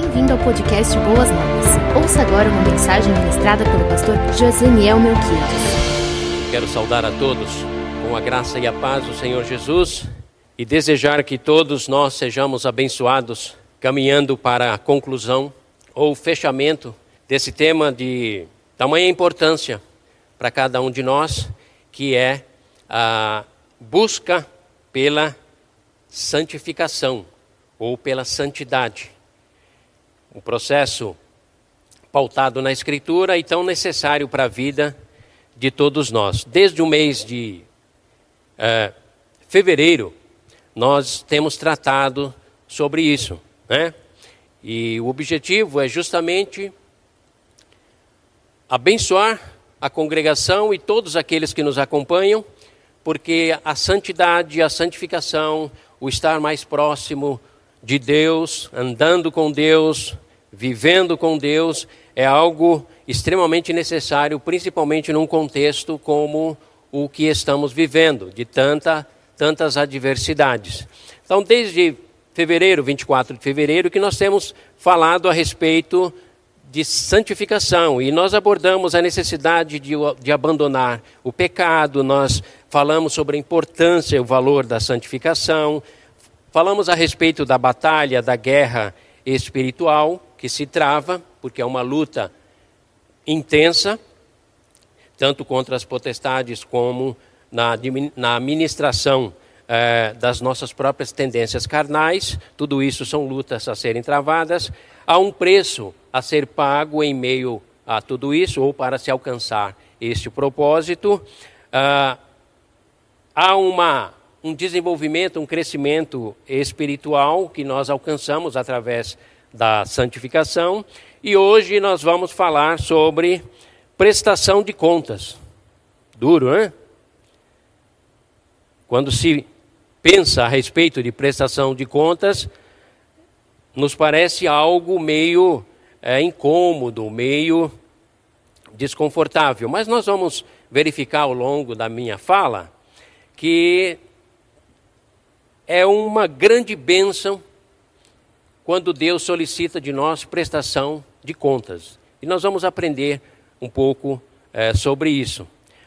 Bem-vindo ao podcast Boas Novas. Ouça agora uma mensagem ministrada pelo pastor Joseniel Melquiades. Quero saudar a todos com a graça e a paz do Senhor Jesus e desejar que todos nós sejamos abençoados caminhando para a conclusão ou fechamento desse tema de tamanha importância para cada um de nós, que é a busca pela santificação ou pela santidade. Um processo pautado na Escritura e tão necessário para a vida de todos nós. Desde o mês de é, fevereiro, nós temos tratado sobre isso. Né? E o objetivo é justamente abençoar a congregação e todos aqueles que nos acompanham, porque a santidade, a santificação, o estar mais próximo de Deus, andando com Deus, vivendo com Deus, é algo extremamente necessário, principalmente num contexto como o que estamos vivendo, de tanta, tantas adversidades. Então, desde fevereiro, 24 de fevereiro, que nós temos falado a respeito de santificação e nós abordamos a necessidade de, de abandonar o pecado, nós falamos sobre a importância e o valor da santificação, Falamos a respeito da batalha, da guerra espiritual que se trava, porque é uma luta intensa, tanto contra as potestades como na, na administração eh, das nossas próprias tendências carnais. Tudo isso são lutas a serem travadas. Há um preço a ser pago em meio a tudo isso, ou para se alcançar este propósito. Ah, há uma um desenvolvimento, um crescimento espiritual que nós alcançamos através da santificação. E hoje nós vamos falar sobre prestação de contas. Duro, hein? Quando se pensa a respeito de prestação de contas, nos parece algo meio é, incômodo, meio desconfortável. Mas nós vamos verificar ao longo da minha fala que é uma grande bênção quando Deus solicita de nós prestação de contas. E nós vamos aprender um pouco é, sobre isso.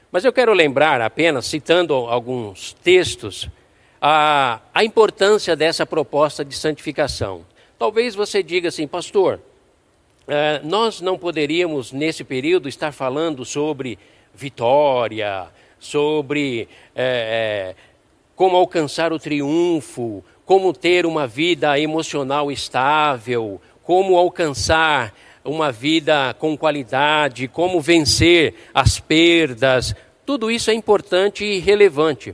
Mas eu quero lembrar apenas, citando alguns textos, a, a importância dessa proposta de santificação. Talvez você diga assim, pastor, é, nós não poderíamos nesse período estar falando sobre vitória, sobre é, como alcançar o triunfo, como ter uma vida emocional estável, como alcançar uma vida com qualidade, como vencer as perdas. Tudo isso é importante e relevante.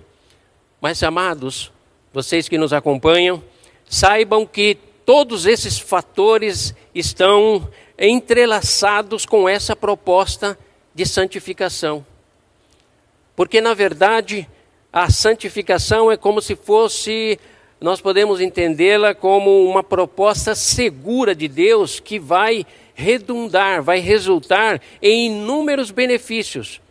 Mas, amados, vocês que nos acompanham, saibam que todos esses fatores estão entrelaçados com essa proposta de santificação. Porque, na verdade, a santificação é como se fosse, nós podemos entendê-la como uma proposta segura de Deus que vai redundar, vai resultar em inúmeros benefícios.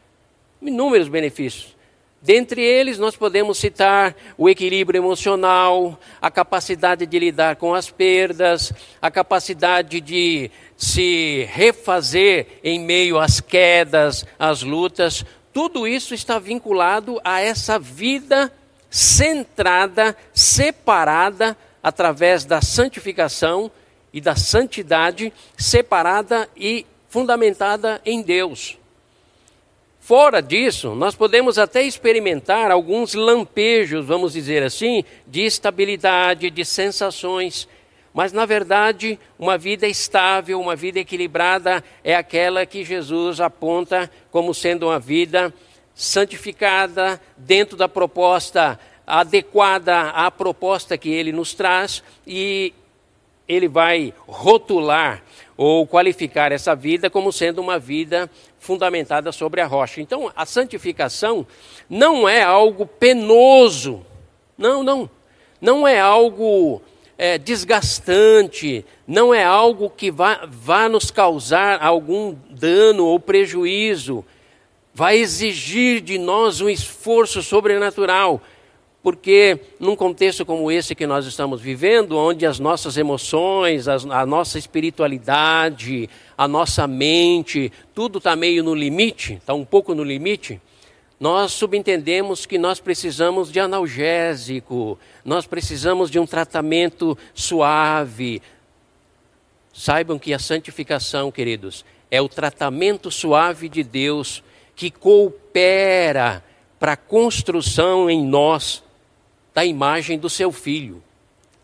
Inúmeros benefícios. Dentre eles, nós podemos citar o equilíbrio emocional, a capacidade de lidar com as perdas, a capacidade de se refazer em meio às quedas, às lutas. Tudo isso está vinculado a essa vida centrada, separada, através da santificação e da santidade, separada e fundamentada em Deus. Fora disso, nós podemos até experimentar alguns lampejos, vamos dizer assim, de estabilidade, de sensações mas, na verdade, uma vida estável, uma vida equilibrada é aquela que Jesus aponta como sendo uma vida santificada, dentro da proposta adequada à proposta que ele nos traz, e ele vai rotular ou qualificar essa vida como sendo uma vida fundamentada sobre a rocha. Então, a santificação não é algo penoso, não, não, não é algo é, desgastante, não é algo que vá, vá nos causar algum dano ou prejuízo, vai exigir de nós um esforço sobrenatural, porque num contexto como esse que nós estamos vivendo, onde as nossas emoções, as, a nossa espiritualidade, a nossa mente, tudo está meio no limite, está um pouco no limite, nós subentendemos que nós precisamos de analgésico, nós precisamos de um tratamento suave. Saibam que a santificação, queridos, é o tratamento suave de Deus que coopera para a construção em nós da imagem do seu Filho,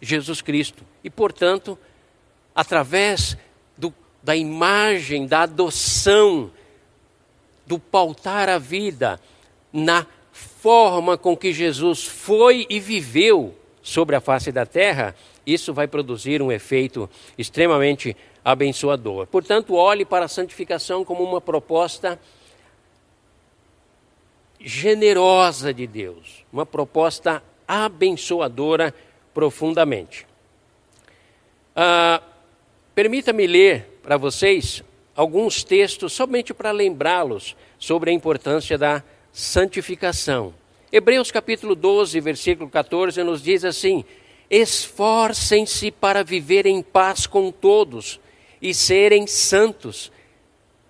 Jesus Cristo. E, portanto, através do, da imagem, da adoção, do pautar a vida na forma com que Jesus foi e viveu sobre a face da terra, isso vai produzir um efeito extremamente abençoador. Portanto, olhe para a santificação como uma proposta generosa de Deus, uma proposta abençoadora profundamente. Ah, Permita-me ler para vocês alguns textos, somente para lembrá-los sobre a importância da santificação. Hebreus capítulo 12, versículo 14, nos diz assim: Esforcem-se para viver em paz com todos e serem santos.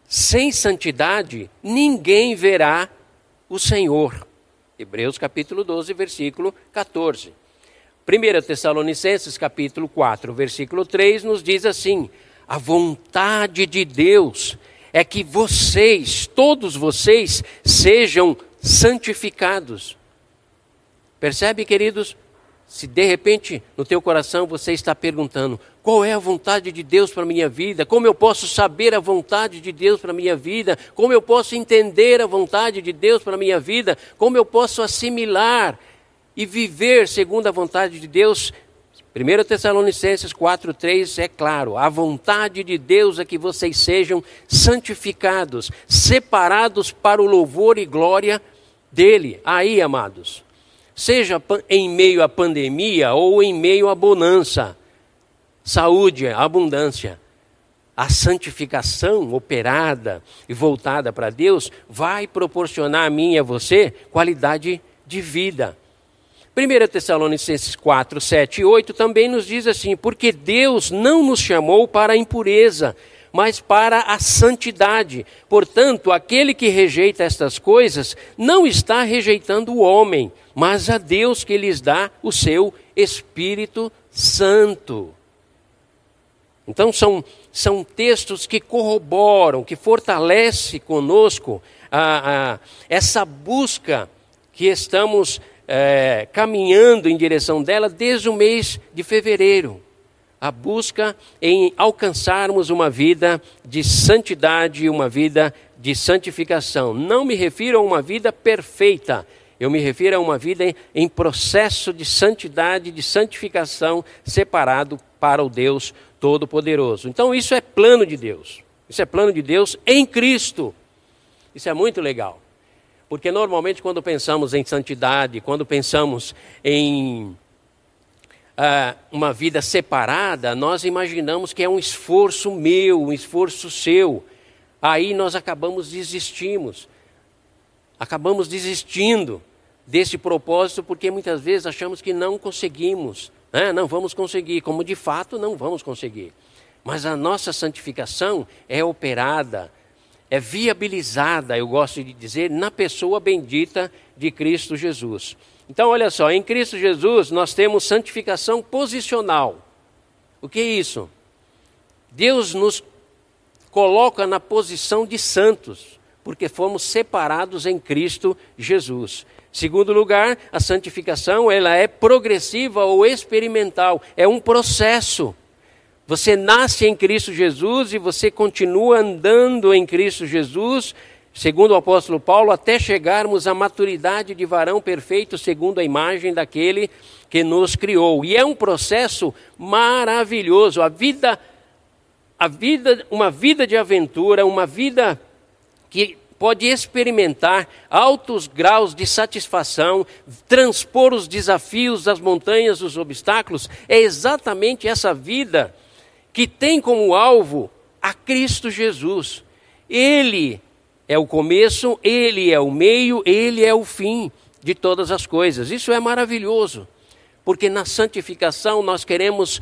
Sem santidade, ninguém verá o Senhor. Hebreus capítulo 12, versículo 14. 1 Tessalonicenses capítulo 4, versículo 3 nos diz assim: A vontade de Deus é que vocês, todos vocês, sejam santificados. Percebe, queridos? Se de repente no teu coração você está perguntando: qual é a vontade de Deus para a minha vida? Como eu posso saber a vontade de Deus para a minha vida? Como eu posso entender a vontade de Deus para a minha vida? Como eu posso assimilar e viver segundo a vontade de Deus? 1 Tessalonicenses 4,3 é claro: a vontade de Deus é que vocês sejam santificados, separados para o louvor e glória dele. Aí, amados, seja em meio à pandemia ou em meio à bonança, saúde, abundância, a santificação operada e voltada para Deus vai proporcionar a mim e a você qualidade de vida. 1 Tessalonicenses 4, 7 e 8 também nos diz assim: Porque Deus não nos chamou para a impureza, mas para a santidade. Portanto, aquele que rejeita estas coisas não está rejeitando o homem, mas a Deus que lhes dá o seu Espírito Santo. Então, são, são textos que corroboram, que fortalecem conosco a, a, essa busca que estamos é, caminhando em direção dela desde o mês de fevereiro a busca em alcançarmos uma vida de santidade, uma vida de santificação. Não me refiro a uma vida perfeita, eu me refiro a uma vida em processo de santidade, de santificação, separado para o Deus Todo-Poderoso. Então, isso é plano de Deus. Isso é plano de Deus em Cristo. Isso é muito legal. Porque normalmente, quando pensamos em santidade, quando pensamos em ah, uma vida separada, nós imaginamos que é um esforço meu, um esforço seu. Aí nós acabamos desistimos. Acabamos desistindo desse propósito porque muitas vezes achamos que não conseguimos. Né? Não vamos conseguir, como de fato não vamos conseguir. Mas a nossa santificação é operada, é viabilizada, eu gosto de dizer, na pessoa bendita de Cristo Jesus. Então, olha só, em Cristo Jesus nós temos santificação posicional. O que é isso? Deus nos coloca na posição de santos, porque fomos separados em Cristo Jesus. Segundo lugar, a santificação ela é progressiva ou experimental, é um processo. Você nasce em Cristo Jesus e você continua andando em Cristo Jesus segundo o apóstolo Paulo, até chegarmos à maturidade de varão perfeito, segundo a imagem daquele que nos criou. E é um processo maravilhoso. A vida, a vida, uma vida de aventura, uma vida que pode experimentar altos graus de satisfação, transpor os desafios das montanhas, os obstáculos, é exatamente essa vida que tem como alvo a Cristo Jesus. Ele é o começo, ele é o meio, ele é o fim. de todas as coisas. Isso é maravilhoso, porque na santificação nós queremos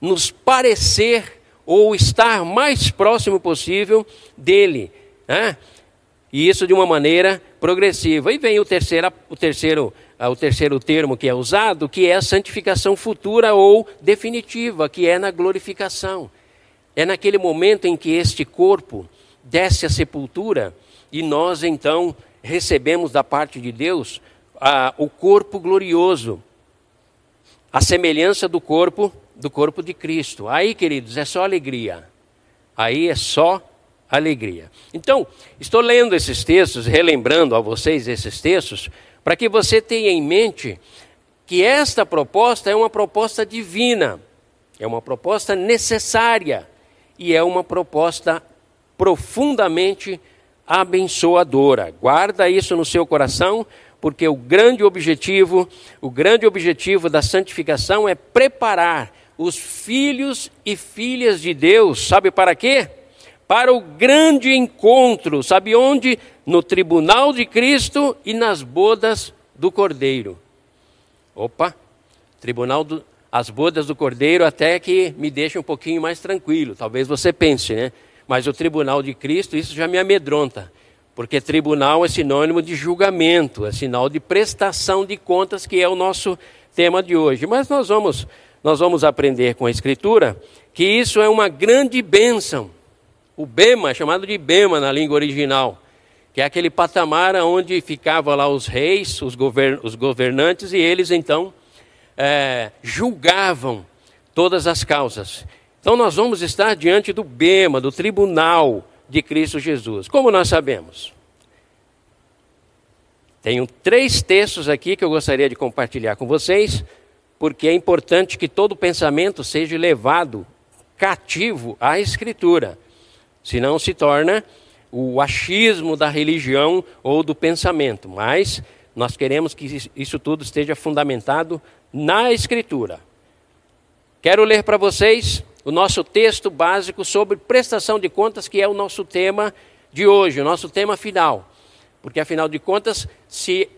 nos parecer ou estar mais próximo possível dele. Né? E isso de uma maneira progressiva. E vem o terceiro, o terceiro, o terceiro termo que é usado, que é a santificação futura ou definitiva, que é na glorificação. É naquele momento em que este corpo desce à sepultura e nós então recebemos da parte de Deus o corpo glorioso, a semelhança do corpo do corpo de Cristo. Aí, queridos, é só alegria. Aí é só alegria. Então, estou lendo esses textos, relembrando a vocês esses textos, para que você tenha em mente que esta proposta é uma proposta divina, é uma proposta necessária e é uma proposta profundamente abençoadora. Guarda isso no seu coração, porque o grande objetivo, o grande objetivo da santificação é preparar os filhos e filhas de Deus, sabe para quê? Para o grande encontro, sabe onde? No tribunal de Cristo e nas bodas do Cordeiro. Opa, tribunal do, as bodas do Cordeiro até que me deixa um pouquinho mais tranquilo. Talvez você pense, né? Mas o tribunal de Cristo, isso já me amedronta. Porque tribunal é sinônimo de julgamento, é sinal de prestação de contas, que é o nosso tema de hoje. Mas nós vamos nós vamos aprender com a Escritura que isso é uma grande bênção. O Bema, chamado de Bema na língua original, que é aquele patamar onde ficavam lá os reis, os, govern os governantes, e eles então é, julgavam todas as causas. Então nós vamos estar diante do Bema, do tribunal de Cristo Jesus. Como nós sabemos? Tenho três textos aqui que eu gostaria de compartilhar com vocês porque é importante que todo pensamento seja levado cativo à Escritura, senão se torna o achismo da religião ou do pensamento. Mas nós queremos que isso tudo esteja fundamentado na Escritura. Quero ler para vocês o nosso texto básico sobre prestação de contas, que é o nosso tema de hoje, o nosso tema final. Porque, afinal de contas, se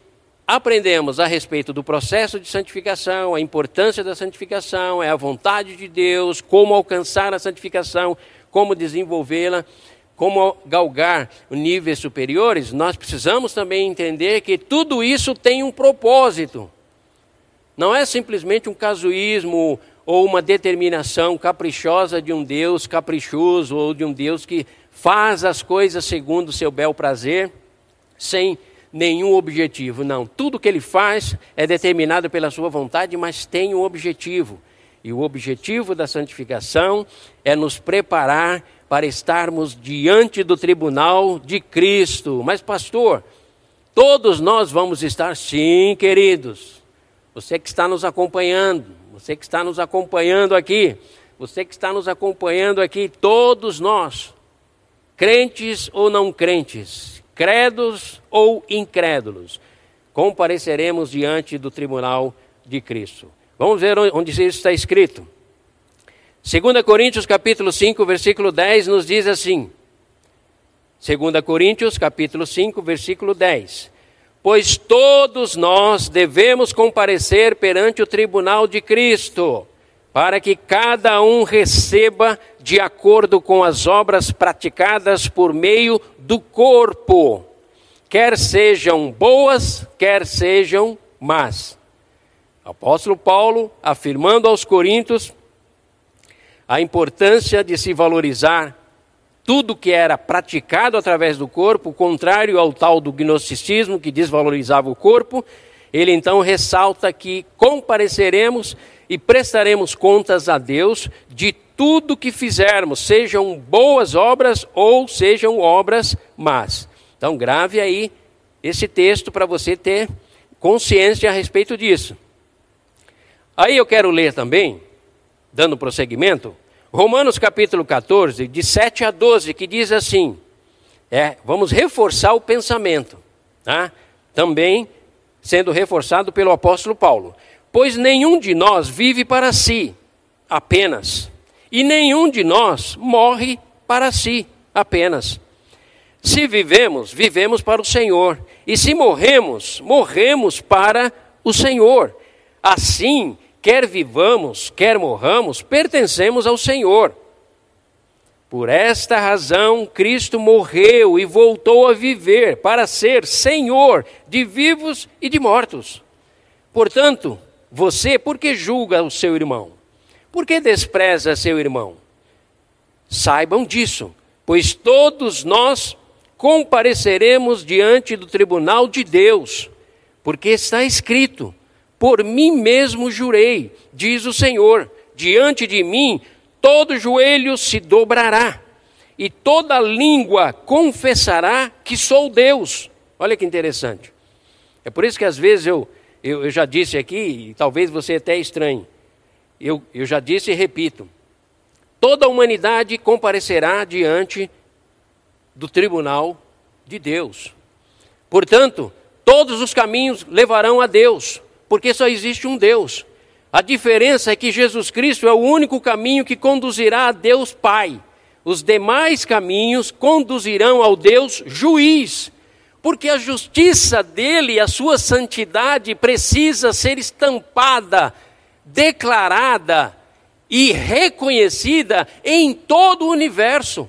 aprendemos a respeito do processo de santificação, a importância da santificação, é a vontade de Deus, como alcançar a santificação, como desenvolvê-la, como galgar níveis superiores, nós precisamos também entender que tudo isso tem um propósito. Não é simplesmente um casuísmo ou uma determinação caprichosa de um Deus caprichoso ou de um Deus que faz as coisas segundo o seu bel prazer, sem nenhum objetivo. Não, tudo que ele faz é determinado pela sua vontade, mas tem um objetivo. E o objetivo da santificação é nos preparar para estarmos diante do tribunal de Cristo. Mas, pastor, todos nós vamos estar, sim, queridos. Você que está nos acompanhando, você que está nos acompanhando aqui, você que está nos acompanhando aqui, todos nós, crentes ou não crentes, credos ou incrédulos, compareceremos diante do tribunal de Cristo. Vamos ver onde isso está escrito. 2 Coríntios capítulo 5, versículo 10 nos diz assim: 2 Coríntios capítulo 5, versículo 10. Pois todos nós devemos comparecer perante o tribunal de Cristo, para que cada um receba de acordo com as obras praticadas por meio do corpo, quer sejam boas, quer sejam más. Apóstolo Paulo afirmando aos Coríntios a importância de se valorizar tudo que era praticado através do corpo, contrário ao tal do gnosticismo que desvalorizava o corpo, ele então ressalta que compareceremos e prestaremos contas a Deus de tudo que fizermos, sejam boas obras ou sejam obras más. Então, grave aí esse texto para você ter consciência a respeito disso. Aí eu quero ler também, dando prosseguimento, Romanos capítulo 14, de 7 a 12, que diz assim: é, vamos reforçar o pensamento, tá? também sendo reforçado pelo apóstolo Paulo. Pois nenhum de nós vive para si apenas, e nenhum de nós morre para si apenas. Se vivemos, vivemos para o Senhor. E se morremos, morremos para o Senhor. Assim, quer vivamos, quer morramos, pertencemos ao Senhor. Por esta razão, Cristo morreu e voltou a viver para ser Senhor de vivos e de mortos. Portanto, você, por que julga o seu irmão? Por que despreza seu irmão? Saibam disso, pois todos nós compareceremos diante do tribunal de Deus, porque está escrito: Por mim mesmo jurei, diz o Senhor, diante de mim todo joelho se dobrará e toda língua confessará que sou Deus. Olha que interessante. É por isso que às vezes eu, eu, eu já disse aqui, e talvez você até estranhe, eu, eu já disse e repito: toda a humanidade comparecerá diante do tribunal de Deus. Portanto, todos os caminhos levarão a Deus, porque só existe um Deus. A diferença é que Jesus Cristo é o único caminho que conduzirá a Deus Pai. Os demais caminhos conduzirão ao Deus Juiz, porque a justiça dele, a sua santidade precisa ser estampada, declarada e reconhecida em todo o universo.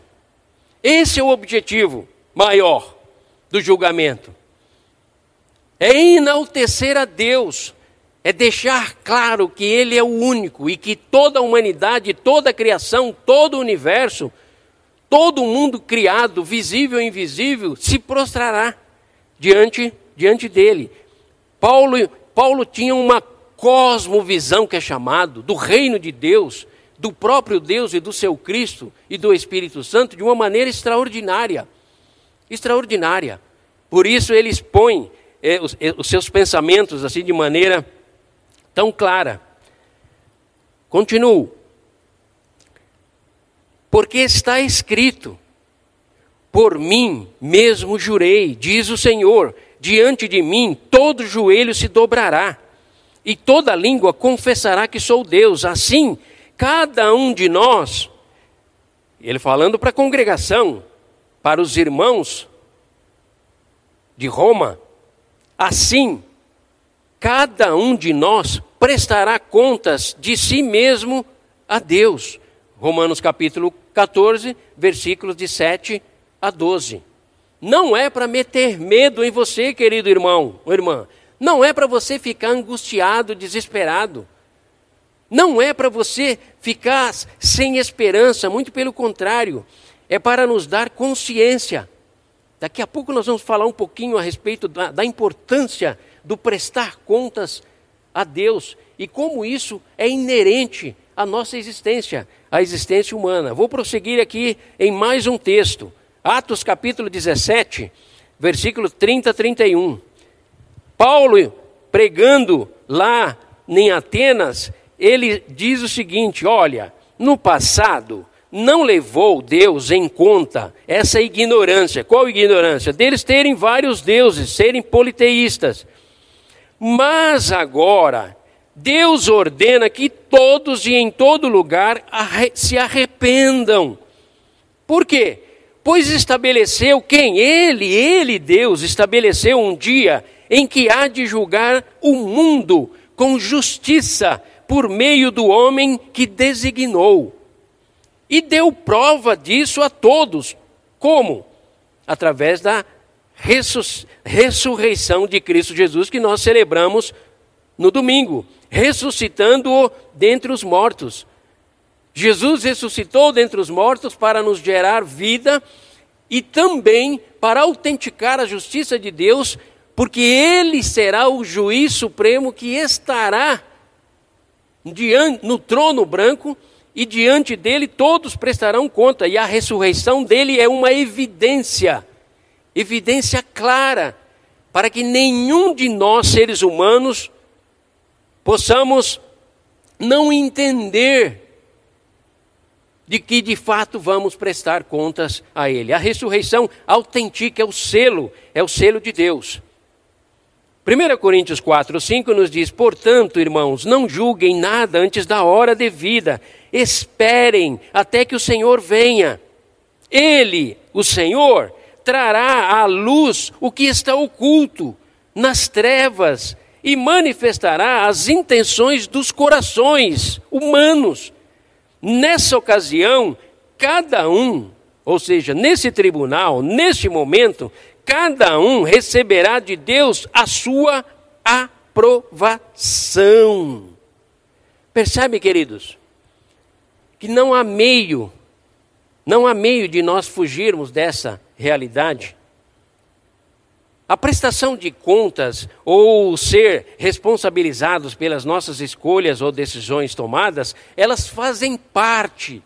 Esse é o objetivo maior do julgamento. É enaltecer a Deus, é deixar claro que Ele é o único e que toda a humanidade, toda a criação, todo o universo, todo o mundo criado, visível e invisível, se prostrará diante, diante dele. Paulo, Paulo tinha uma cosmovisão que é chamado do reino de Deus do próprio Deus e do seu Cristo e do Espírito Santo de uma maneira extraordinária. Extraordinária. Por isso ele expõe os, é, os seus pensamentos assim de maneira tão clara. Continuo. Porque está escrito: Por mim mesmo jurei, diz o Senhor, diante de mim todo joelho se dobrará, e toda língua confessará que sou Deus. Assim, cada um de nós, ele falando para a congregação, para os irmãos de Roma, assim, cada um de nós prestará contas de si mesmo a Deus. Romanos capítulo 14, versículos de 7 a 12. Não é para meter medo em você, querido irmão ou irmã. Não é para você ficar angustiado, desesperado. Não é para você ficar sem esperança, muito pelo contrário, é para nos dar consciência. Daqui a pouco nós vamos falar um pouquinho a respeito da, da importância do prestar contas a Deus e como isso é inerente à nossa existência, à existência humana. Vou prosseguir aqui em mais um texto, Atos capítulo 17, versículo 30 a 31. Paulo pregando lá em Atenas, ele diz o seguinte: olha, no passado não levou Deus em conta essa ignorância. Qual ignorância? Deles terem vários deuses, serem politeístas. Mas agora, Deus ordena que todos e em todo lugar se arrependam. Por quê? Pois estabeleceu quem? Ele, ele, Deus, estabeleceu um dia em que há de julgar o mundo com justiça por meio do homem que designou. E deu prova disso a todos. Como? Através da ressurreição de Cristo Jesus que nós celebramos no domingo, ressuscitando-o dentre os mortos. Jesus ressuscitou dentre os mortos para nos gerar vida e também para autenticar a justiça de Deus, porque ele será o juiz supremo que estará no trono branco, e diante dele todos prestarão conta, e a ressurreição dele é uma evidência, evidência clara, para que nenhum de nós, seres humanos, possamos não entender de que de fato vamos prestar contas a Ele. A ressurreição autentica é o selo, é o selo de Deus. 1 Coríntios 4, 5 nos diz: Portanto, irmãos, não julguem nada antes da hora devida, esperem até que o Senhor venha. Ele, o Senhor, trará à luz o que está oculto nas trevas e manifestará as intenções dos corações humanos. Nessa ocasião, cada um, ou seja, nesse tribunal, neste momento, cada um receberá de Deus a sua aprovação. Percebe, queridos, que não há meio, não há meio de nós fugirmos dessa realidade. A prestação de contas ou ser responsabilizados pelas nossas escolhas ou decisões tomadas, elas fazem parte,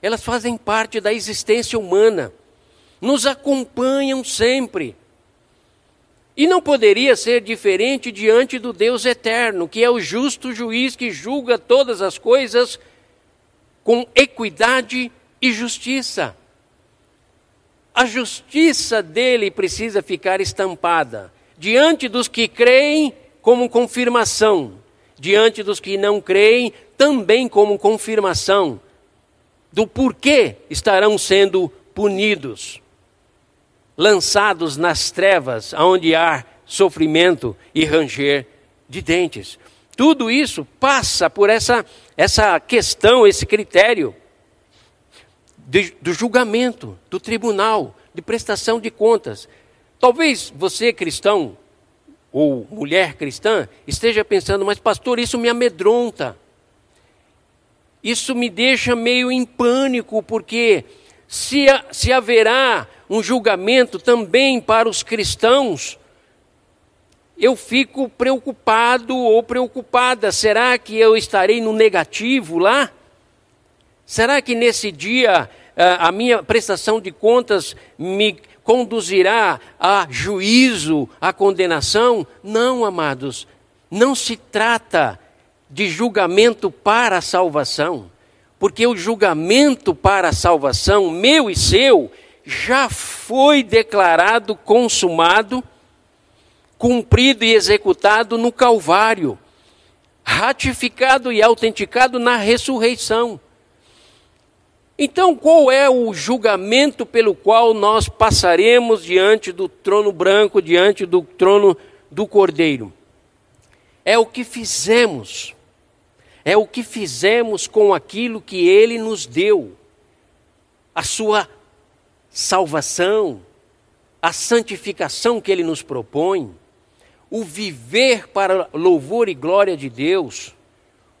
elas fazem parte da existência humana, nos acompanham sempre. E não poderia ser diferente diante do Deus eterno, que é o justo juiz que julga todas as coisas com equidade e justiça a justiça dele precisa ficar estampada diante dos que creem como confirmação, diante dos que não creem também como confirmação do porquê estarão sendo punidos, lançados nas trevas, onde há sofrimento e ranger de dentes. Tudo isso passa por essa, essa questão, esse critério de, do julgamento, do tribunal, de prestação de contas. Talvez você, cristão, ou mulher cristã, esteja pensando, mas pastor, isso me amedronta. Isso me deixa meio em pânico, porque se, se haverá um julgamento também para os cristãos, eu fico preocupado ou preocupada. Será que eu estarei no negativo lá? Será que nesse dia a minha prestação de contas me conduzirá a juízo, a condenação? Não, amados, não se trata de julgamento para a salvação, porque o julgamento para a salvação, meu e seu, já foi declarado consumado, cumprido e executado no Calvário, ratificado e autenticado na ressurreição. Então, qual é o julgamento pelo qual nós passaremos diante do trono branco, diante do trono do Cordeiro? É o que fizemos, é o que fizemos com aquilo que Ele nos deu, a Sua salvação, a santificação que Ele nos propõe, o viver para louvor e glória de Deus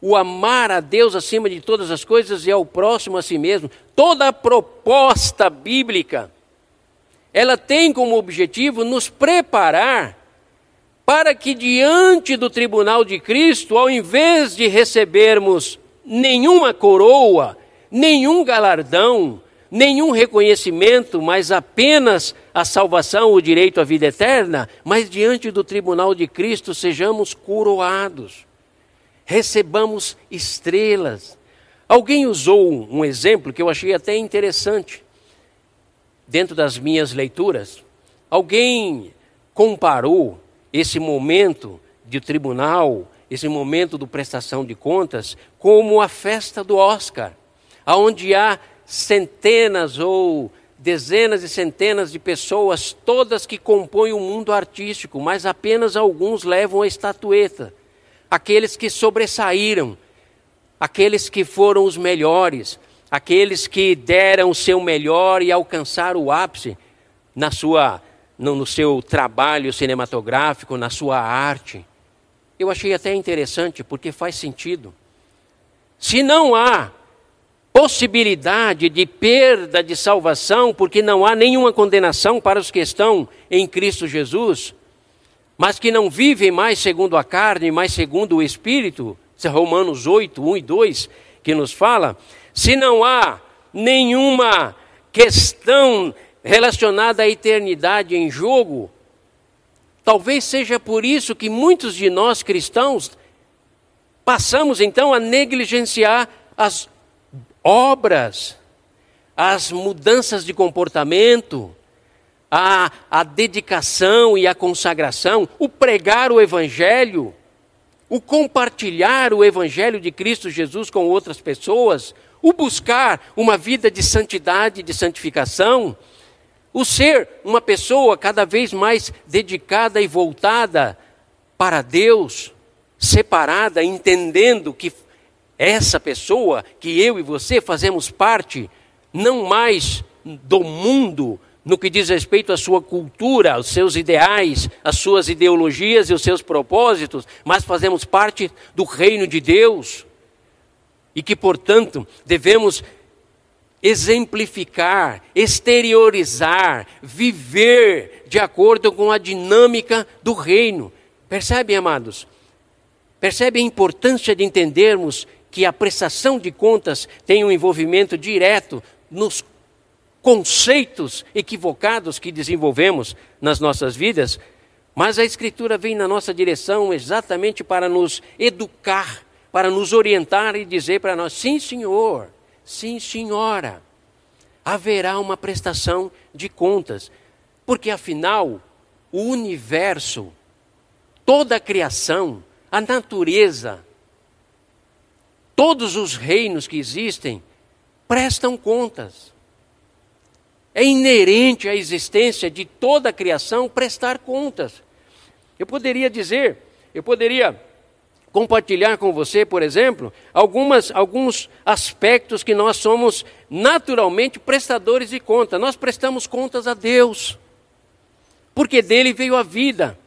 o amar a Deus acima de todas as coisas e ao próximo a si mesmo. Toda a proposta bíblica, ela tem como objetivo nos preparar para que diante do tribunal de Cristo, ao invés de recebermos nenhuma coroa, nenhum galardão, nenhum reconhecimento, mas apenas a salvação, o direito à vida eterna, mas diante do tribunal de Cristo sejamos coroados recebamos estrelas. Alguém usou um exemplo que eu achei até interessante dentro das minhas leituras. Alguém comparou esse momento de tribunal, esse momento do prestação de contas, como a festa do Oscar, onde há centenas ou dezenas e centenas de pessoas, todas que compõem o mundo artístico, mas apenas alguns levam a estatueta. Aqueles que sobressaíram, aqueles que foram os melhores, aqueles que deram o seu melhor e alcançaram o ápice na sua, no, no seu trabalho cinematográfico, na sua arte. Eu achei até interessante, porque faz sentido. Se não há possibilidade de perda de salvação, porque não há nenhuma condenação para os que estão em Cristo Jesus, mas que não vivem mais segundo a carne, mas segundo o Espírito, é Romanos 8, 1 e 2, que nos fala, se não há nenhuma questão relacionada à eternidade em jogo, talvez seja por isso que muitos de nós cristãos passamos então a negligenciar as obras, as mudanças de comportamento, a, a dedicação e a consagração, o pregar o Evangelho, o compartilhar o Evangelho de Cristo Jesus com outras pessoas, o buscar uma vida de santidade, de santificação, o ser uma pessoa cada vez mais dedicada e voltada para Deus, separada, entendendo que essa pessoa, que eu e você fazemos parte, não mais do mundo, no que diz respeito à sua cultura, aos seus ideais, às suas ideologias e os seus propósitos, mas fazemos parte do reino de Deus. E que, portanto, devemos exemplificar, exteriorizar, viver de acordo com a dinâmica do reino. Percebem, amados? Percebem a importância de entendermos que a prestação de contas tem um envolvimento direto nos conceitos equivocados que desenvolvemos nas nossas vidas, mas a Escritura vem na nossa direção exatamente para nos educar, para nos orientar e dizer para nós: sim, senhor, sim, senhora, haverá uma prestação de contas, porque afinal, o universo, toda a criação, a natureza, todos os reinos que existem prestam contas. É inerente à existência de toda a criação prestar contas. Eu poderia dizer, eu poderia compartilhar com você, por exemplo, algumas, alguns aspectos que nós somos naturalmente prestadores de conta. Nós prestamos contas a Deus, porque dele veio a vida,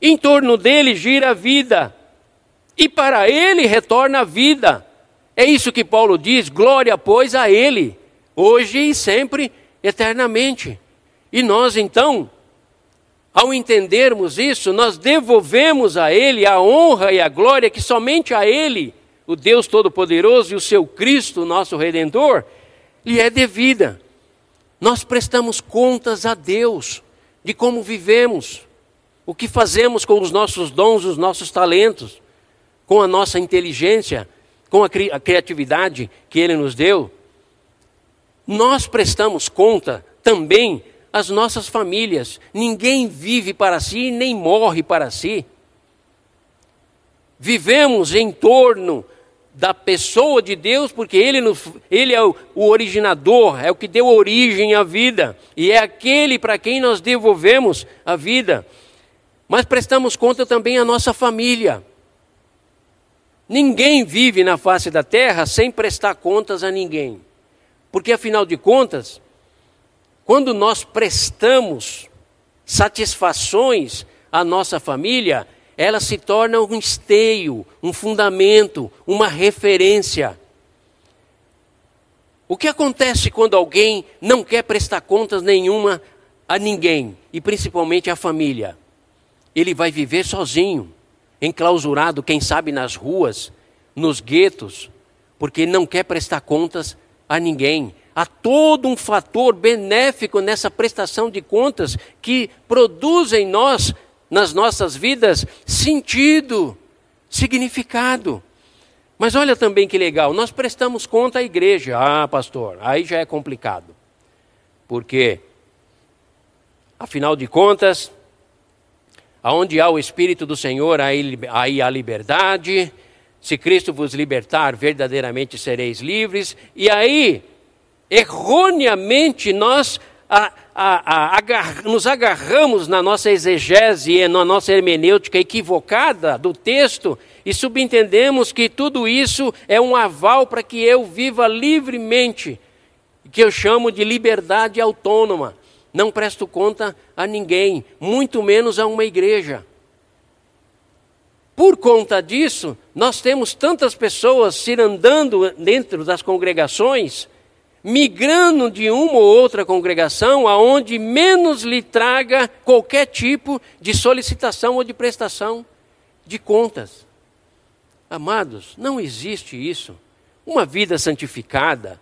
em torno dele gira a vida, e para ele retorna a vida. É isso que Paulo diz: glória, pois, a ele, hoje e sempre eternamente. E nós então, ao entendermos isso, nós devolvemos a Ele a honra e a glória que somente a Ele, o Deus Todo-Poderoso e o seu Cristo, nosso Redentor, lhe é devida. Nós prestamos contas a Deus de como vivemos, o que fazemos com os nossos dons, os nossos talentos, com a nossa inteligência, com a, cri a criatividade que Ele nos deu nós prestamos conta também às nossas famílias. Ninguém vive para si nem morre para si. Vivemos em torno da pessoa de Deus, porque Ele, nos, ele é o, o originador, é o que deu origem à vida, e é aquele para quem nós devolvemos a vida. Mas prestamos conta também à nossa família. Ninguém vive na face da terra sem prestar contas a ninguém. Porque afinal de contas, quando nós prestamos satisfações à nossa família, ela se torna um esteio, um fundamento, uma referência. O que acontece quando alguém não quer prestar contas nenhuma a ninguém, e principalmente à família? Ele vai viver sozinho, enclausurado, quem sabe nas ruas, nos guetos, porque não quer prestar contas a ninguém. Há todo um fator benéfico nessa prestação de contas que produz em nós, nas nossas vidas, sentido, significado. Mas olha também que legal, nós prestamos conta à igreja. Ah, pastor, aí já é complicado. Porque, afinal de contas, aonde há o Espírito do Senhor, aí há liberdade, se Cristo vos libertar, verdadeiramente sereis livres. E aí, erroneamente, nós a, a, a, agar, nos agarramos na nossa exegese e na nossa hermenêutica equivocada do texto e subentendemos que tudo isso é um aval para que eu viva livremente, que eu chamo de liberdade autônoma. Não presto conta a ninguém, muito menos a uma igreja. Por conta disso, nós temos tantas pessoas se andando dentro das congregações, migrando de uma ou outra congregação aonde menos lhe traga qualquer tipo de solicitação ou de prestação de contas. Amados, não existe isso. Uma vida santificada,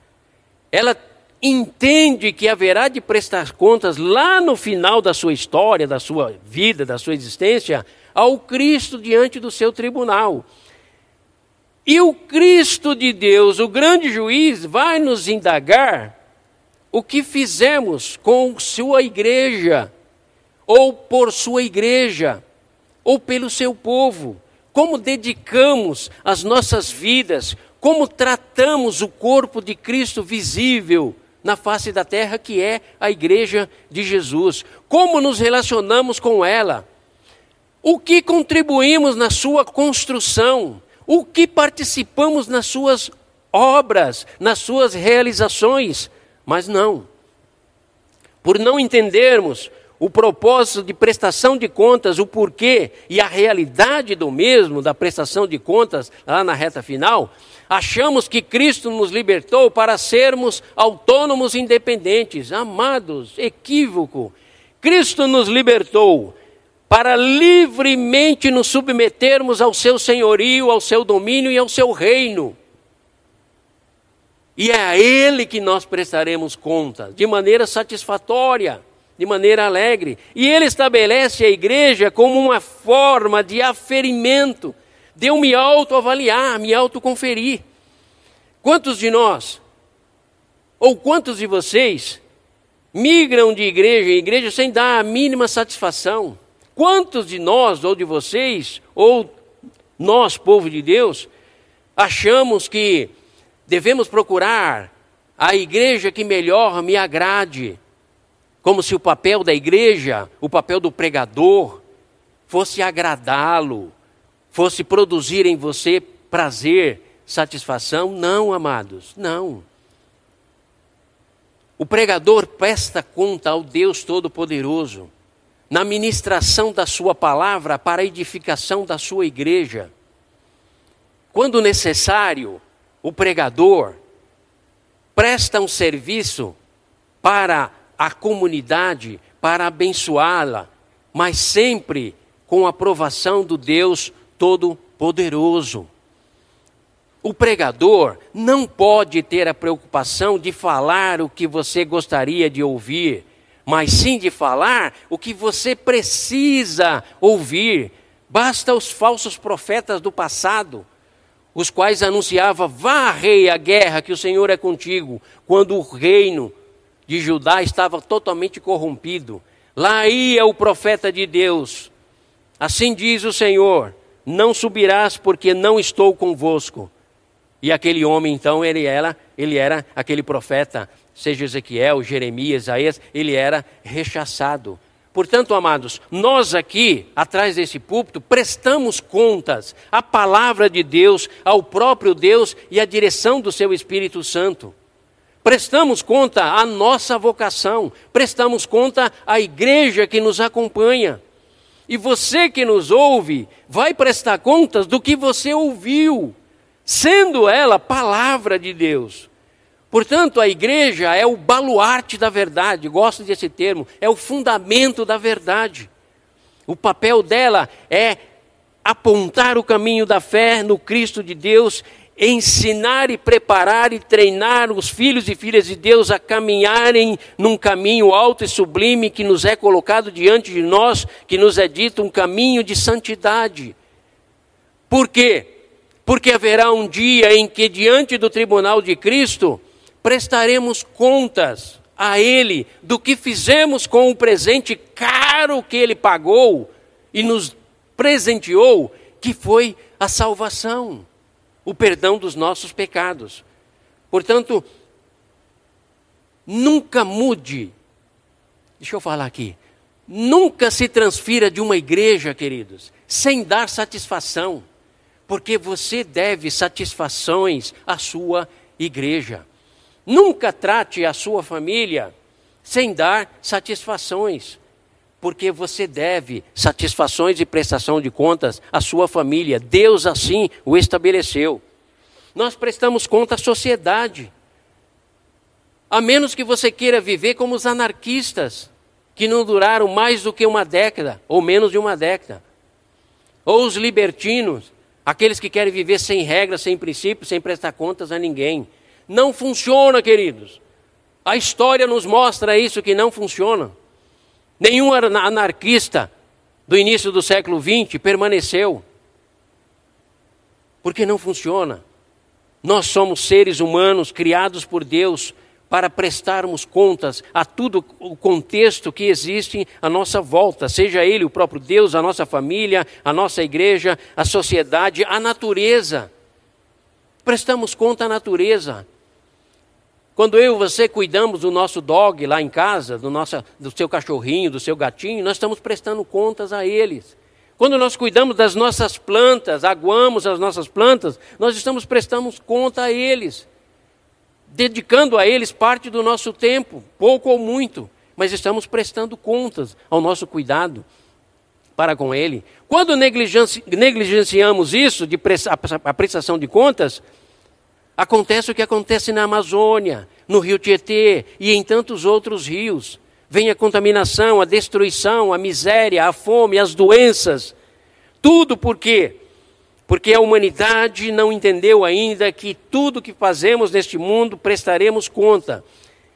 ela entende que haverá de prestar contas lá no final da sua história, da sua vida, da sua existência, ao Cristo diante do seu tribunal. E o Cristo de Deus, o grande juiz, vai nos indagar o que fizemos com sua igreja, ou por sua igreja, ou pelo seu povo. Como dedicamos as nossas vidas, como tratamos o corpo de Cristo visível na face da terra, que é a igreja de Jesus. Como nos relacionamos com ela? O que contribuímos na sua construção? O que participamos nas suas obras, nas suas realizações? Mas não. Por não entendermos o propósito de prestação de contas, o porquê e a realidade do mesmo, da prestação de contas, lá na reta final, achamos que Cristo nos libertou para sermos autônomos independentes. Amados, equívoco. Cristo nos libertou para livremente nos submetermos ao seu senhorio, ao seu domínio e ao seu reino. E é a Ele que nós prestaremos conta, de maneira satisfatória de maneira alegre. E ele estabelece a igreja como uma forma de aferimento, de eu me autoavaliar, me autoconferir. Quantos de nós, ou quantos de vocês, migram de igreja em igreja sem dar a mínima satisfação? Quantos de nós, ou de vocês, ou nós, povo de Deus, achamos que devemos procurar a igreja que melhor me agrade, como se o papel da igreja, o papel do pregador, fosse agradá-lo, fosse produzir em você prazer, satisfação. Não, amados, não. O pregador presta conta ao Deus Todo-Poderoso na ministração da Sua palavra para a edificação da Sua igreja. Quando necessário, o pregador presta um serviço para a comunidade para abençoá-la, mas sempre com a aprovação do Deus Todo-Poderoso. O pregador não pode ter a preocupação de falar o que você gostaria de ouvir, mas sim de falar o que você precisa ouvir. Basta os falsos profetas do passado, os quais anunciavam: vá, rei, a guerra, que o Senhor é contigo, quando o reino de Judá estava totalmente corrompido. Lá ia o profeta de Deus. Assim diz o Senhor: Não subirás, porque não estou convosco. E aquele homem, então, ele era, ele era aquele profeta, seja Ezequiel, Jeremias, Isaías, ele era rechaçado. Portanto, amados, nós aqui, atrás desse púlpito, prestamos contas à palavra de Deus, ao próprio Deus e à direção do seu Espírito Santo. Prestamos conta à nossa vocação, prestamos conta à igreja que nos acompanha. E você que nos ouve, vai prestar contas do que você ouviu, sendo ela palavra de Deus. Portanto, a igreja é o baluarte da verdade, gosto desse termo, é o fundamento da verdade. O papel dela é apontar o caminho da fé no Cristo de Deus ensinar e preparar e treinar os filhos e filhas de Deus a caminharem num caminho alto e sublime que nos é colocado diante de nós, que nos é dito um caminho de santidade. Por quê? Porque haverá um dia em que, diante do tribunal de Cristo, prestaremos contas a Ele do que fizemos com o presente caro que Ele pagou e nos presenteou, que foi a salvação o perdão dos nossos pecados. Portanto, nunca mude. Deixa eu falar aqui. Nunca se transfira de uma igreja, queridos, sem dar satisfação, porque você deve satisfações à sua igreja. Nunca trate a sua família sem dar satisfações porque você deve satisfações e prestação de contas à sua família. Deus assim o estabeleceu. Nós prestamos conta à sociedade. A menos que você queira viver como os anarquistas, que não duraram mais do que uma década, ou menos de uma década. Ou os libertinos, aqueles que querem viver sem regras, sem princípios, sem prestar contas a ninguém. Não funciona, queridos. A história nos mostra isso que não funciona. Nenhum anarquista do início do século XX permaneceu. Porque não funciona. Nós somos seres humanos criados por Deus para prestarmos contas a tudo o contexto que existe à nossa volta, seja ele o próprio Deus, a nossa família, a nossa igreja, a sociedade, a natureza. Prestamos conta à natureza. Quando eu e você cuidamos do nosso dog lá em casa, do, nosso, do seu cachorrinho, do seu gatinho, nós estamos prestando contas a eles. Quando nós cuidamos das nossas plantas, aguamos as nossas plantas, nós estamos prestando conta a eles, dedicando a eles parte do nosso tempo, pouco ou muito, mas estamos prestando contas ao nosso cuidado para com ele. Quando negligenci negligenciamos isso, de a prestação de contas, Acontece o que acontece na Amazônia, no Rio Tietê e em tantos outros rios. Vem a contaminação, a destruição, a miséria, a fome, as doenças. Tudo por quê? Porque a humanidade não entendeu ainda que tudo que fazemos neste mundo prestaremos conta.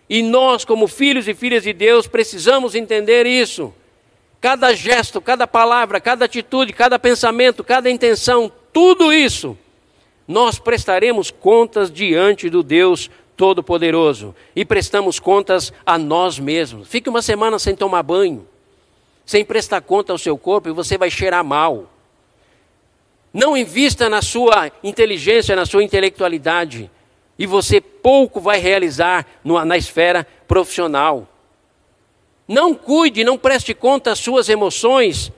E nós, como filhos e filhas de Deus, precisamos entender isso. Cada gesto, cada palavra, cada atitude, cada pensamento, cada intenção, tudo isso nós prestaremos contas diante do Deus Todo-Poderoso e prestamos contas a nós mesmos. Fique uma semana sem tomar banho, sem prestar conta ao seu corpo e você vai cheirar mal. Não invista na sua inteligência, na sua intelectualidade e você pouco vai realizar na esfera profissional. Não cuide, não preste conta às suas emoções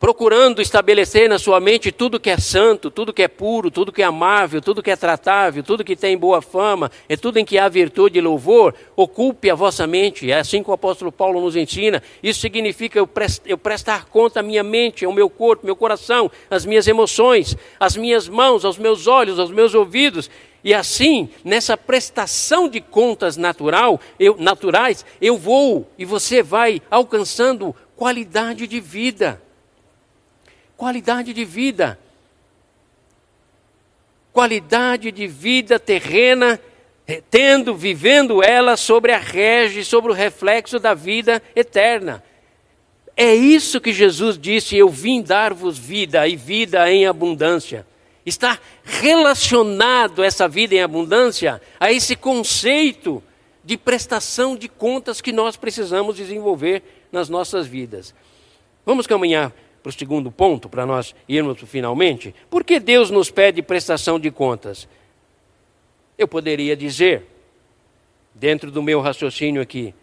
procurando estabelecer na sua mente tudo que é santo, tudo que é puro, tudo que é amável, tudo que é tratável, tudo que tem boa fama, é tudo em que há virtude e louvor, ocupe a vossa mente. É assim que o apóstolo Paulo nos ensina. Isso significa eu, prestar conta à minha mente, ao meu corpo, meu coração, às minhas emoções, às minhas mãos, aos meus olhos, aos meus ouvidos. E assim, nessa prestação de contas natural, eu, naturais, eu vou e você vai alcançando qualidade de vida qualidade de vida. Qualidade de vida terrena, eh, tendo, vivendo ela sobre a rege, sobre o reflexo da vida eterna. É isso que Jesus disse: Eu vim dar-vos vida e vida em abundância. Está relacionado essa vida em abundância a esse conceito de prestação de contas que nós precisamos desenvolver nas nossas vidas. Vamos caminhar para o segundo ponto, para nós irmos finalmente, por que Deus nos pede prestação de contas? Eu poderia dizer, dentro do meu raciocínio aqui,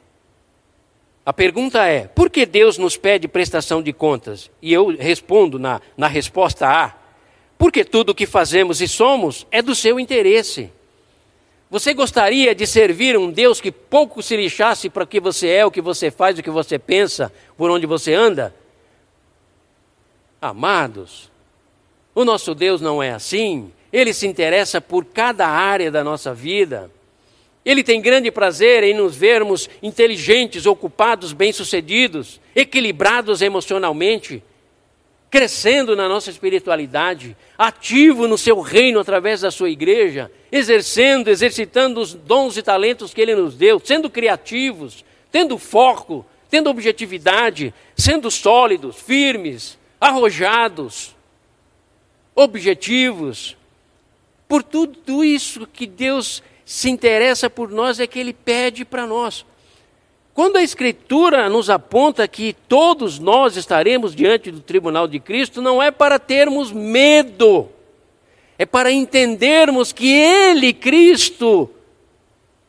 a pergunta é: por que Deus nos pede prestação de contas? E eu respondo na, na resposta A: porque tudo o que fazemos e somos é do seu interesse. Você gostaria de servir um Deus que pouco se lixasse para o que você é, o que você faz, o que você pensa, por onde você anda? Amados, o nosso Deus não é assim. Ele se interessa por cada área da nossa vida. Ele tem grande prazer em nos vermos inteligentes, ocupados, bem-sucedidos, equilibrados emocionalmente, crescendo na nossa espiritualidade, ativo no seu reino através da sua igreja, exercendo, exercitando os dons e talentos que ele nos deu, sendo criativos, tendo foco, tendo objetividade, sendo sólidos, firmes, arrojados, objetivos. Por tudo isso que Deus se interessa por nós é que Ele pede para nós. Quando a Escritura nos aponta que todos nós estaremos diante do tribunal de Cristo, não é para termos medo, é para entendermos que Ele, Cristo,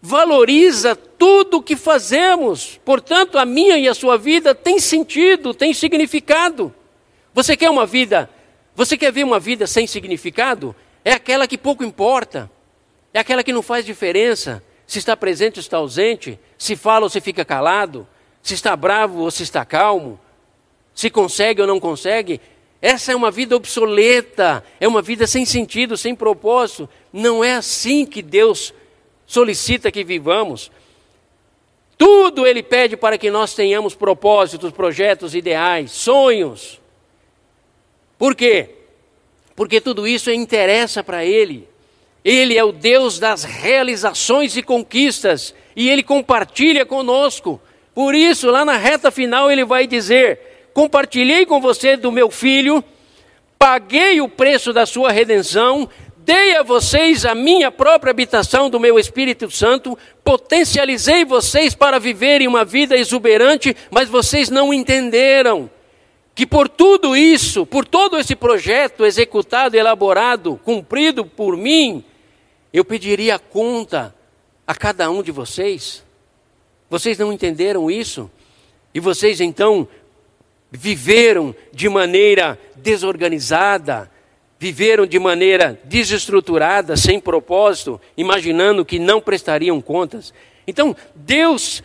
valoriza tudo o que fazemos. Portanto, a minha e a sua vida tem sentido, tem significado. Você quer uma vida, você quer ver uma vida sem significado? É aquela que pouco importa, é aquela que não faz diferença se está presente ou está ausente, se fala ou se fica calado, se está bravo ou se está calmo, se consegue ou não consegue. Essa é uma vida obsoleta, é uma vida sem sentido, sem propósito. Não é assim que Deus solicita que vivamos. Tudo Ele pede para que nós tenhamos propósitos, projetos, ideais, sonhos. Por quê? Porque tudo isso interessa para ele. Ele é o Deus das realizações e conquistas e ele compartilha conosco. Por isso, lá na reta final, ele vai dizer: Compartilhei com você do meu filho, paguei o preço da sua redenção, dei a vocês a minha própria habitação do meu Espírito Santo, potencializei vocês para viverem uma vida exuberante, mas vocês não entenderam que por tudo isso, por todo esse projeto executado, elaborado, cumprido por mim, eu pediria conta a cada um de vocês. Vocês não entenderam isso? E vocês então viveram de maneira desorganizada, viveram de maneira desestruturada, sem propósito, imaginando que não prestariam contas. Então, Deus,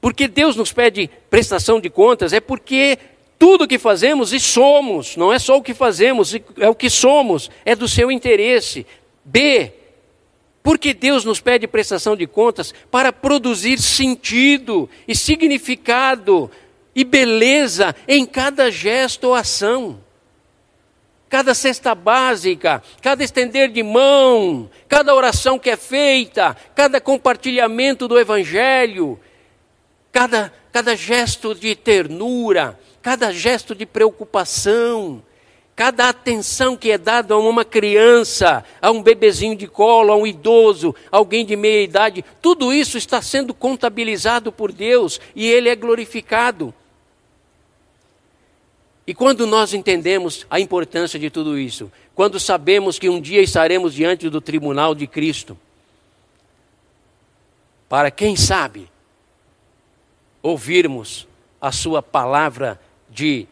porque Deus nos pede prestação de contas, é porque tudo que fazemos e somos, não é só o que fazemos, é o que somos, é do seu interesse. B, porque Deus nos pede prestação de contas para produzir sentido e significado e beleza em cada gesto ou ação. Cada cesta básica, cada estender de mão, cada oração que é feita, cada compartilhamento do Evangelho, cada, cada gesto de ternura, cada gesto de preocupação, cada atenção que é dada a uma criança, a um bebezinho de colo, a um idoso, alguém de meia idade, tudo isso está sendo contabilizado por Deus e Ele é glorificado. E quando nós entendemos a importância de tudo isso, quando sabemos que um dia estaremos diante do tribunal de Cristo, para quem sabe ouvirmos a Sua palavra de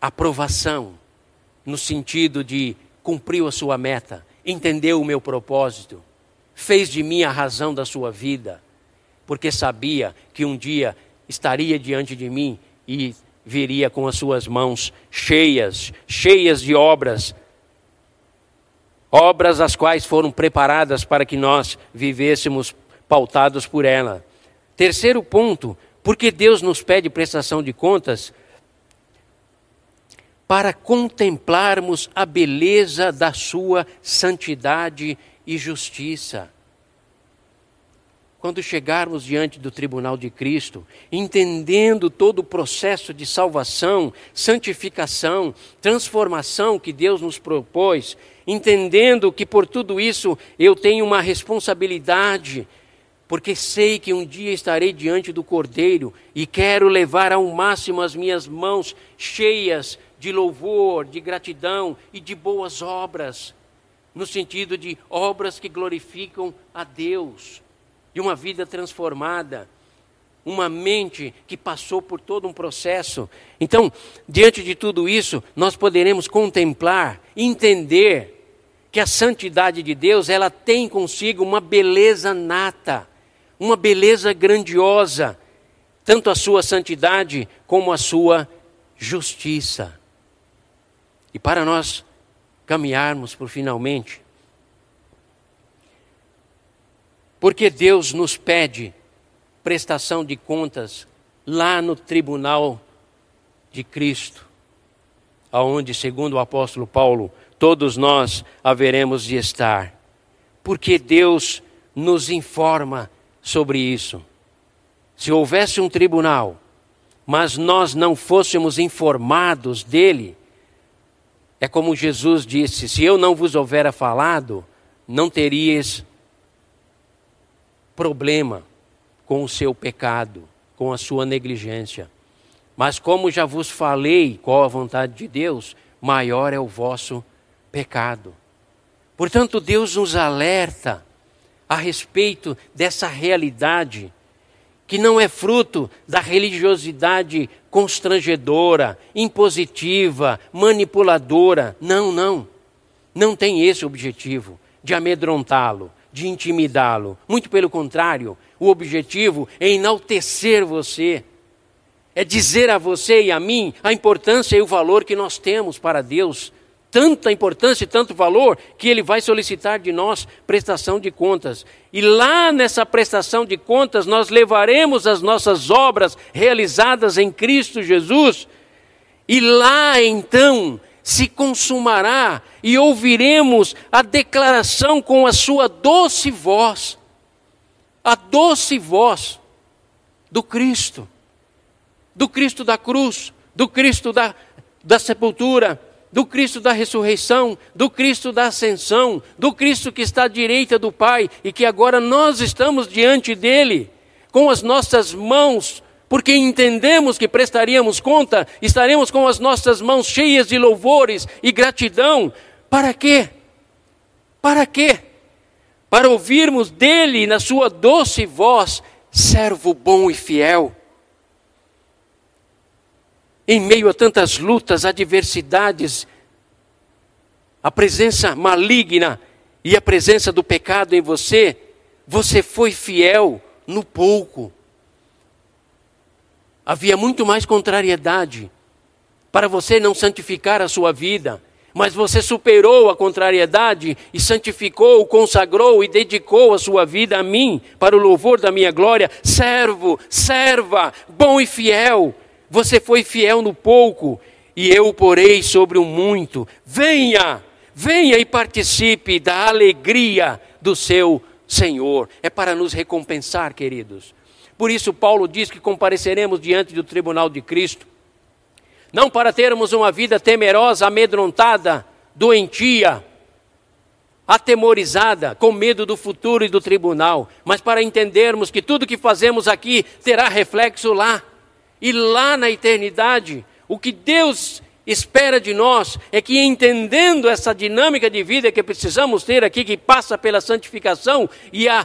aprovação, no sentido de cumpriu a sua meta, entendeu o meu propósito, fez de mim a razão da sua vida, porque sabia que um dia estaria diante de mim e viria com as suas mãos cheias, cheias de obras, obras as quais foram preparadas para que nós vivêssemos pautados por ela. Terceiro ponto, porque Deus nos pede prestação de contas para contemplarmos a beleza da sua santidade e justiça. Quando chegarmos diante do tribunal de Cristo, entendendo todo o processo de salvação, santificação, transformação que Deus nos propôs, entendendo que por tudo isso eu tenho uma responsabilidade, porque sei que um dia estarei diante do Cordeiro e quero levar ao máximo as minhas mãos cheias de louvor, de gratidão e de boas obras, no sentido de obras que glorificam a Deus de uma vida transformada, uma mente que passou por todo um processo. Então, diante de tudo isso, nós poderemos contemplar, entender que a santidade de Deus, ela tem consigo uma beleza nata, uma beleza grandiosa, tanto a sua santidade como a sua justiça. E para nós caminharmos por finalmente Porque Deus nos pede prestação de contas lá no tribunal de Cristo, aonde, segundo o apóstolo Paulo, todos nós haveremos de estar. Porque Deus nos informa sobre isso. Se houvesse um tribunal, mas nós não fôssemos informados dele, é como Jesus disse: se eu não vos houvera falado, não teríeis problema com o seu pecado, com a sua negligência. Mas como já vos falei qual a vontade de Deus, maior é o vosso pecado. Portanto, Deus nos alerta a respeito dessa realidade que não é fruto da religiosidade constrangedora, impositiva, manipuladora. Não, não. Não tem esse objetivo de amedrontá-lo, de intimidá-lo. Muito pelo contrário, o objetivo é enaltecer você, é dizer a você e a mim a importância e o valor que nós temos para Deus. Tanta importância e tanto valor que Ele vai solicitar de nós prestação de contas. E lá nessa prestação de contas, nós levaremos as nossas obras realizadas em Cristo Jesus. E lá então se consumará e ouviremos a declaração com a sua doce voz, a doce voz do Cristo, do Cristo da cruz, do Cristo da, da sepultura, do Cristo da ressurreição, do Cristo da ascensão, do Cristo que está à direita do Pai e que agora nós estamos diante dele, com as nossas mãos porque entendemos que prestaríamos conta, estaremos com as nossas mãos cheias de louvores e gratidão. Para quê? Para quê? para ouvirmos dele na sua doce voz, servo bom e fiel. Em meio a tantas lutas, adversidades, a presença maligna e a presença do pecado em você, você foi fiel no pouco. Havia muito mais contrariedade para você não santificar a sua vida, mas você superou a contrariedade e santificou, consagrou e dedicou a sua vida a mim, para o louvor da minha glória. Servo, serva, bom e fiel. Você foi fiel no pouco, e eu o porei sobre o muito. Venha, venha e participe da alegria do seu Senhor. É para nos recompensar, queridos. Por isso, Paulo diz que compareceremos diante do tribunal de Cristo não para termos uma vida temerosa, amedrontada, doentia, atemorizada, com medo do futuro e do tribunal, mas para entendermos que tudo que fazemos aqui terá reflexo lá. E lá na eternidade, o que Deus espera de nós é que, entendendo essa dinâmica de vida que precisamos ter aqui, que passa pela santificação e a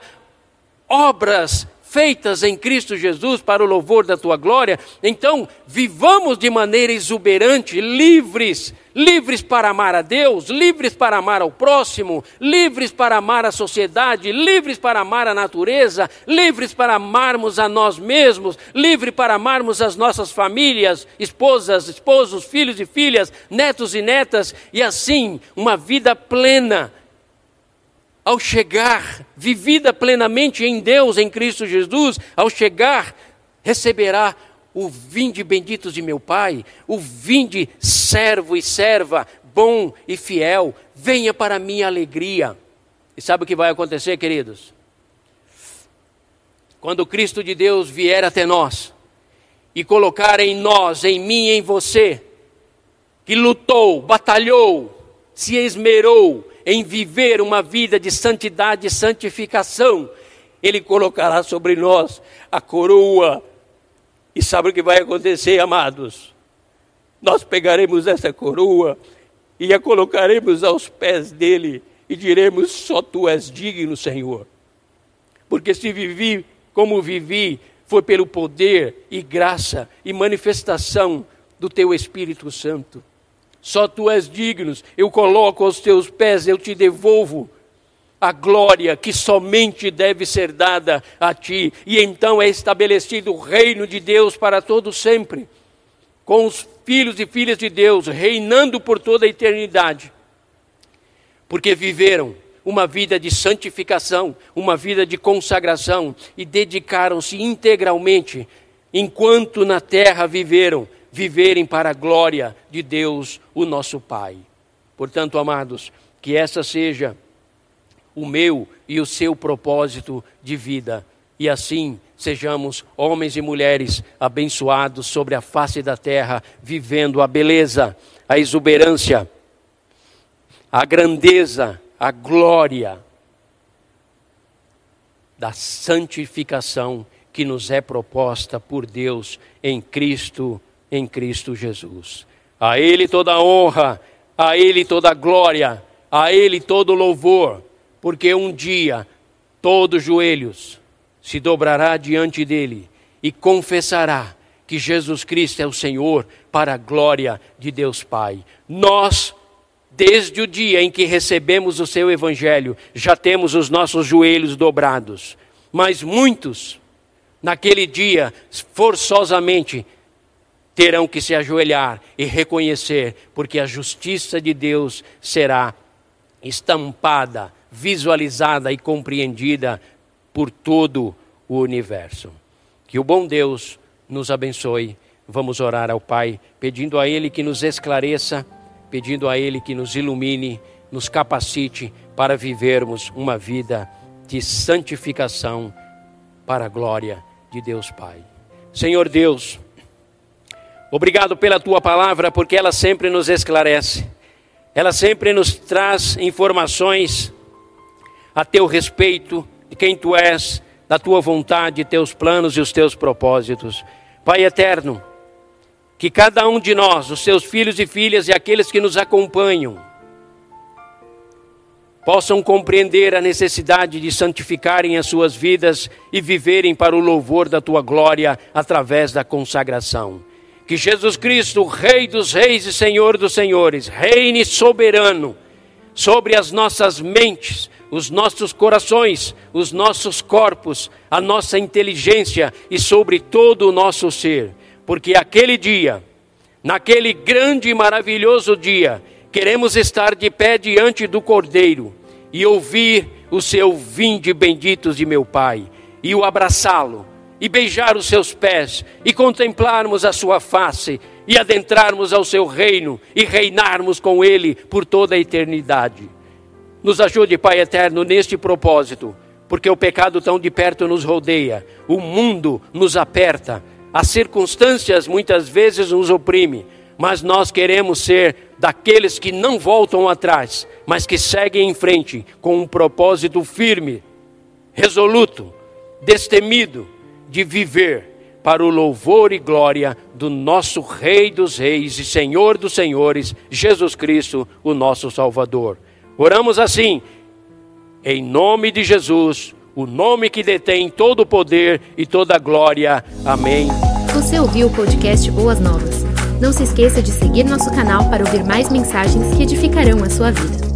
obras feitas em Cristo Jesus para o louvor da tua glória, então vivamos de maneira exuberante, livres, livres para amar a Deus, livres para amar ao próximo, livres para amar a sociedade, livres para amar a natureza, livres para amarmos a nós mesmos, livres para amarmos as nossas famílias, esposas, esposos, filhos e filhas, netos e netas, e assim uma vida plena ao chegar, vivida plenamente em Deus, em Cristo Jesus, ao chegar, receberá o vinde benditos de meu Pai, o vinde servo e serva, bom e fiel, venha para minha alegria. E sabe o que vai acontecer, queridos? Quando o Cristo de Deus vier até nós e colocar em nós, em mim e em você, que lutou, batalhou, se esmerou, em viver uma vida de santidade e santificação, Ele colocará sobre nós a coroa. E sabe o que vai acontecer, amados? Nós pegaremos essa coroa e a colocaremos aos pés dele e diremos: Só tu és digno, Senhor. Porque se vivi como vivi, foi pelo poder e graça e manifestação do teu Espírito Santo. Só tu és digno. Eu coloco aos teus pés, eu te devolvo a glória que somente deve ser dada a ti. E então é estabelecido o reino de Deus para todo sempre, com os filhos e filhas de Deus reinando por toda a eternidade. Porque viveram uma vida de santificação, uma vida de consagração e dedicaram-se integralmente enquanto na terra viveram viverem para a glória de Deus, o nosso Pai. Portanto, amados, que essa seja o meu e o seu propósito de vida, e assim sejamos homens e mulheres abençoados sobre a face da terra, vivendo a beleza, a exuberância, a grandeza, a glória da santificação que nos é proposta por Deus em Cristo em Cristo Jesus. A Ele toda honra, a Ele toda glória, a Ele todo louvor, porque um dia todos os joelhos se dobrará diante dele e confessará que Jesus Cristo é o Senhor para a glória de Deus Pai. Nós, desde o dia em que recebemos o seu Evangelho, já temos os nossos joelhos dobrados, mas muitos, naquele dia, forçosamente, terão que se ajoelhar e reconhecer, porque a justiça de Deus será estampada, visualizada e compreendida por todo o universo. Que o bom Deus nos abençoe. Vamos orar ao Pai, pedindo a Ele que nos esclareça, pedindo a Ele que nos ilumine, nos capacite para vivermos uma vida de santificação para a glória de Deus Pai. Senhor Deus, Obrigado pela tua palavra, porque ela sempre nos esclarece, ela sempre nos traz informações a teu respeito, de quem tu és, da tua vontade, teus planos e os teus propósitos. Pai eterno, que cada um de nós, os seus filhos e filhas e aqueles que nos acompanham, possam compreender a necessidade de santificarem as suas vidas e viverem para o louvor da tua glória através da consagração. Que Jesus Cristo, Rei dos Reis e Senhor dos Senhores, reine soberano sobre as nossas mentes, os nossos corações, os nossos corpos, a nossa inteligência e sobre todo o nosso ser, porque aquele dia, naquele grande e maravilhoso dia, queremos estar de pé diante do Cordeiro e ouvir o seu vinde benditos de meu Pai, e o abraçá-lo, e beijar os seus pés, e contemplarmos a sua face, e adentrarmos ao seu reino, e reinarmos com ele por toda a eternidade. Nos ajude, Pai eterno, neste propósito, porque o pecado tão de perto nos rodeia, o mundo nos aperta, as circunstâncias muitas vezes nos oprime, mas nós queremos ser daqueles que não voltam atrás, mas que seguem em frente com um propósito firme, resoluto, destemido de viver para o louvor e glória do nosso Rei dos Reis e Senhor dos Senhores, Jesus Cristo, o nosso Salvador. Oramos assim, em nome de Jesus, o nome que detém todo o poder e toda a glória. Amém. Você ouviu o podcast Boas Novas? Não se esqueça de seguir nosso canal para ouvir mais mensagens que edificarão a sua vida.